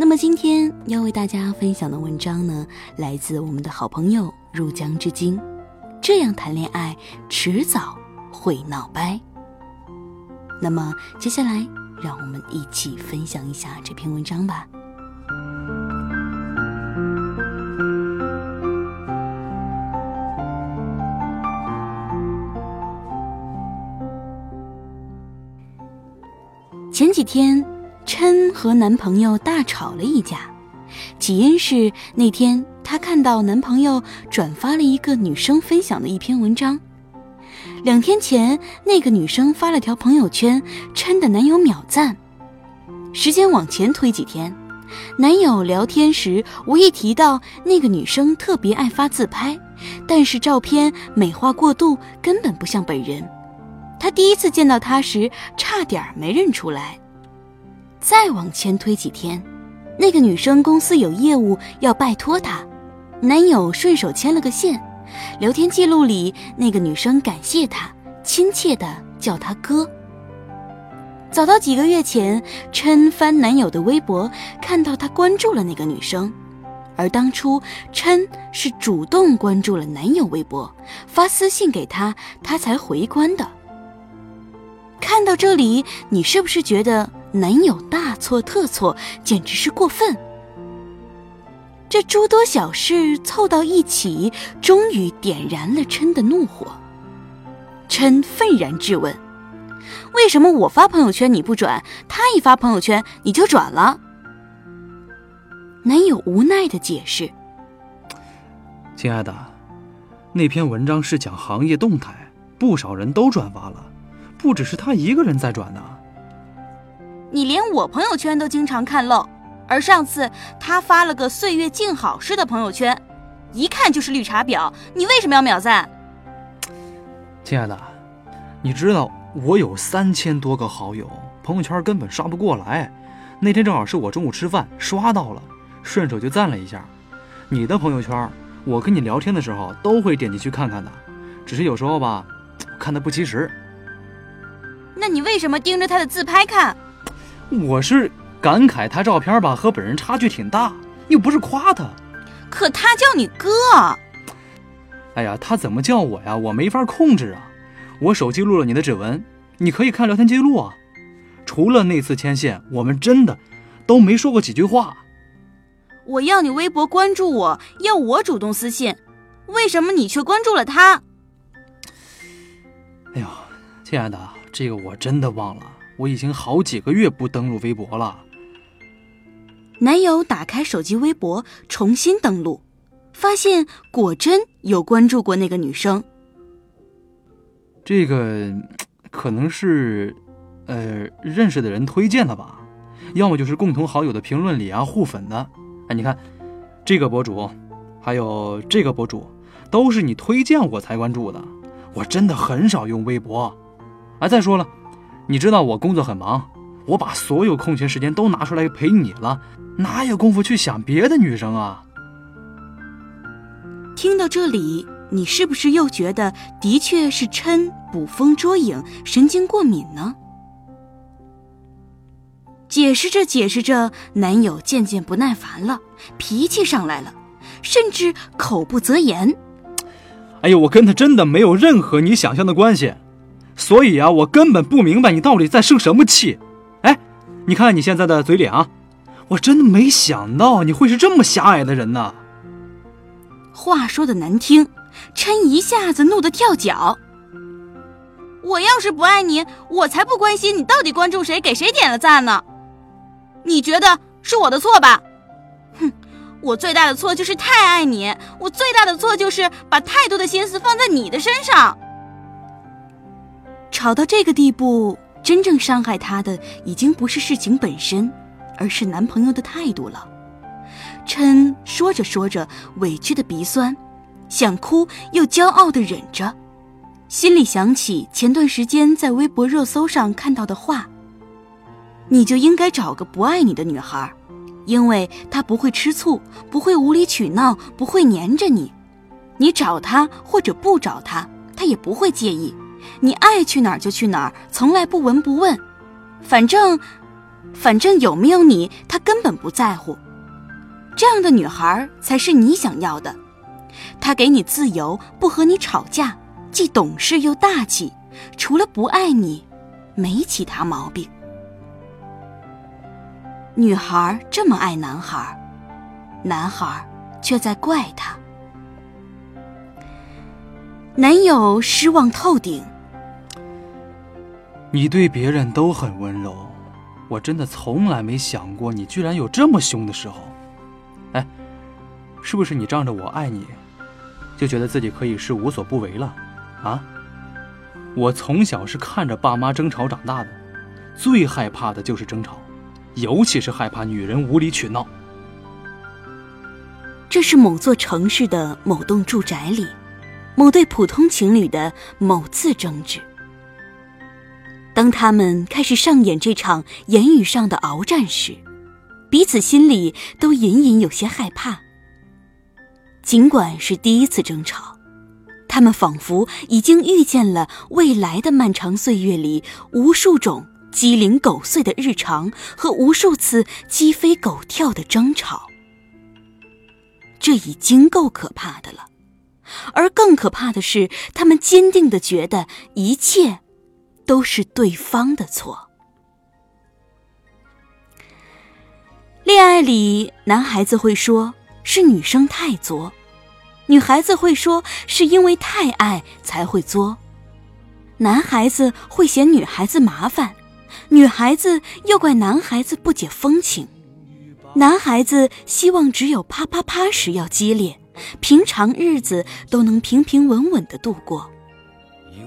那么今天要为大家分享的文章呢，来自我们的好朋友入江之鲸。这样谈恋爱，迟早会闹掰。那么接下来，让我们一起分享一下这篇文章吧。前几天，琛和男朋友大吵了一架，起因是那天她看到男朋友转发了一个女生分享的一篇文章。两天前，那个女生发了条朋友圈，琛的男友秒赞。时间往前推几天，男友聊天时无意提到那个女生特别爱发自拍，但是照片美化过度，根本不像本人。他第一次见到她时，差点没认出来。再往前推几天，那个女生公司有业务要拜托她，男友顺手牵了个线。聊天记录里，那个女生感谢他，亲切的叫他哥。早到几个月前，琛翻男友的微博，看到他关注了那个女生，而当初琛是主动关注了男友微博，发私信给他，他才回关的。看到这里，你是不是觉得男友大错特错，简直是过分？这诸多小事凑到一起，终于点燃了琛的怒火。琛愤然质问：“为什么我发朋友圈你不转，他一发朋友圈你就转了？”男友无奈的解释：“亲爱的，那篇文章是讲行业动态，不少人都转发了。”不只是他一个人在转呢，你连我朋友圈都经常看漏，而上次他发了个“岁月静好”式的朋友圈，一看就是绿茶婊，你为什么要秒赞？亲爱的，你知道我有三千多个好友，朋友圈根本刷不过来。那天正好是我中午吃饭刷到了，顺手就赞了一下。你的朋友圈，我跟你聊天的时候都会点进去看看的，只是有时候吧，看的不及时。那你为什么盯着他的自拍看？我是感慨他照片吧和本人差距挺大，又不是夸他。可他叫你哥。哎呀，他怎么叫我呀？我没法控制啊。我手机录了你的指纹，你可以看聊天记录啊。除了那次牵线，我们真的都没说过几句话。我要你微博关注我，要我主动私信，为什么你却关注了他？哎呦，亲爱的。这个我真的忘了，我已经好几个月不登录微博了。男友打开手机微博重新登录，发现果真有关注过那个女生。这个可能是，呃，认识的人推荐的吧，要么就是共同好友的评论里啊互粉的。哎，你看，这个博主，还有这个博主，都是你推荐我才关注的。我真的很少用微博。啊，再说了，你知道我工作很忙，我把所有空闲时间都拿出来陪你了，哪有功夫去想别的女生啊？听到这里，你是不是又觉得的确是琛捕风捉影、神经过敏呢？解释着解释着，男友渐渐不耐烦了，脾气上来了，甚至口不择言。哎呦，我跟他真的没有任何你想象的关系。所以啊，我根本不明白你到底在生什么气。哎，你看你现在的嘴脸啊，我真的没想到你会是这么狭隘的人呢。话说的难听，琛一下子怒得跳脚。我要是不爱你，我才不关心你到底关注谁，给谁点了赞呢。你觉得是我的错吧？哼，我最大的错就是太爱你，我最大的错就是把太多的心思放在你的身上。吵到这个地步，真正伤害她的已经不是事情本身，而是男朋友的态度了。琛说着说着，委屈的鼻酸，想哭又骄傲的忍着，心里想起前段时间在微博热搜上看到的话：“你就应该找个不爱你的女孩，因为她不会吃醋，不会无理取闹，不会黏着你。你找她或者不找她，她也不会介意。你爱去哪儿就去哪儿，从来不闻不问。反正，反正有没有你，他根本不在乎。”这样的女孩才是你想要的，她给你自由，不和你吵架，既懂事又大气，除了不爱你，没其他毛病。女孩这么爱男孩，男孩却在怪她。男友失望透顶。你对别人都很温柔，我真的从来没想过你居然有这么凶的时候。哎，是不是你仗着我爱你，就觉得自己可以是无所不为了？啊！我从小是看着爸妈争吵长大的，最害怕的就是争吵，尤其是害怕女人无理取闹。这是某座城市的某栋住宅里，某对普通情侣的某次争执。当他们开始上演这场言语上的鏖战时，彼此心里都隐隐有些害怕。尽管是第一次争吵，他们仿佛已经预见了未来的漫长岁月里无数种鸡零狗碎的日常和无数次鸡飞狗跳的争吵。这已经够可怕的了，而更可怕的是，他们坚定的觉得一切都是对方的错。恋爱里，男孩子会说是女生太作，女孩子会说是因为太爱才会作。男孩子会嫌女孩子麻烦，女孩子又怪男孩子不解风情。男孩子希望只有啪啪啪时要激烈，平常日子都能平平稳稳的度过。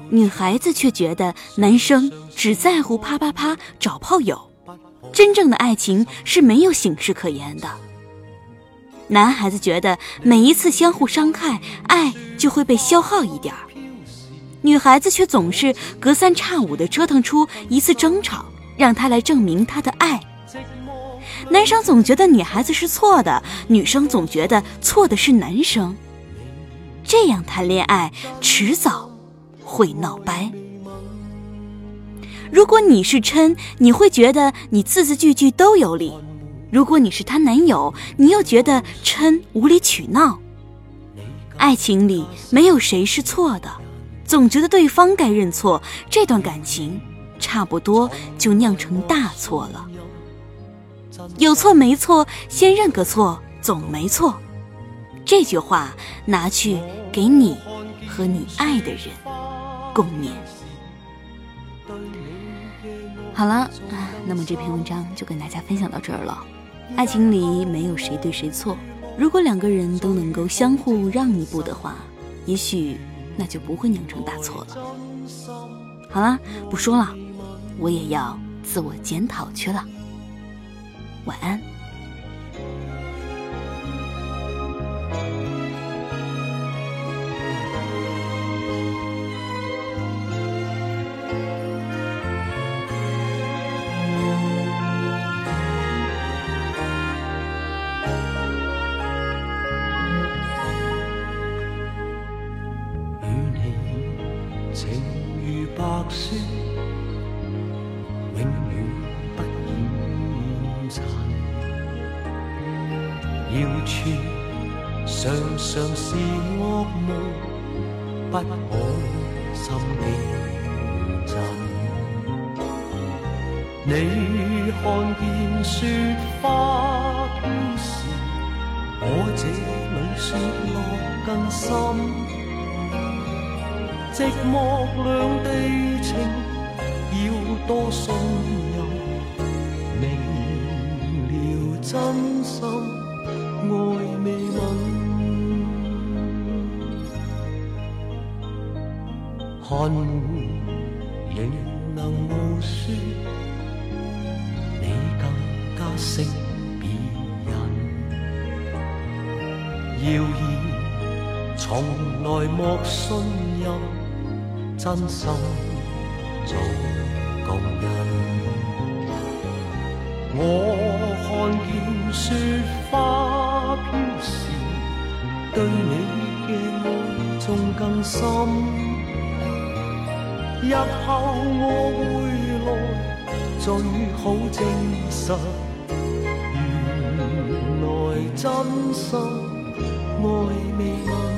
女孩子却觉得男生只在乎啪啪啪找炮友。真正的爱情是没有形式可言的。男孩子觉得每一次相互伤害，爱就会被消耗一点儿；女孩子却总是隔三差五的折腾出一次争吵，让他来证明他的。男生总觉得女孩子是错的，女生总觉得错的是男生。这样谈恋爱，迟早会闹掰。如果你是琛，你会觉得你字字句句都有理；如果你是她男友，你又觉得琛无理取闹。爱情里没有谁是错的，总觉得对方该认错，这段感情差不多就酿成大错了。有错没错，先认个错总没错。这句话拿去给你和你爱的人共勉。好了，那么这篇文章就跟大家分享到这儿了。爱情里没有谁对谁错，如果两个人都能够相互让一步的话，也许那就不会酿成大错了。好了，不说了，我也要自我检讨去了。晚安。要处，常常是噩梦，不可心惊震。你看见雪花飘时，我这里雪落更深。寂寞两地情，要多信任，明了真心。爱未泯，看仍能无说，你更加识别人。谣言，从来莫信任，真心做共人。我看见雪花，对你嘅爱仲更深。日后我回来，最好证实，原来真心爱未泯。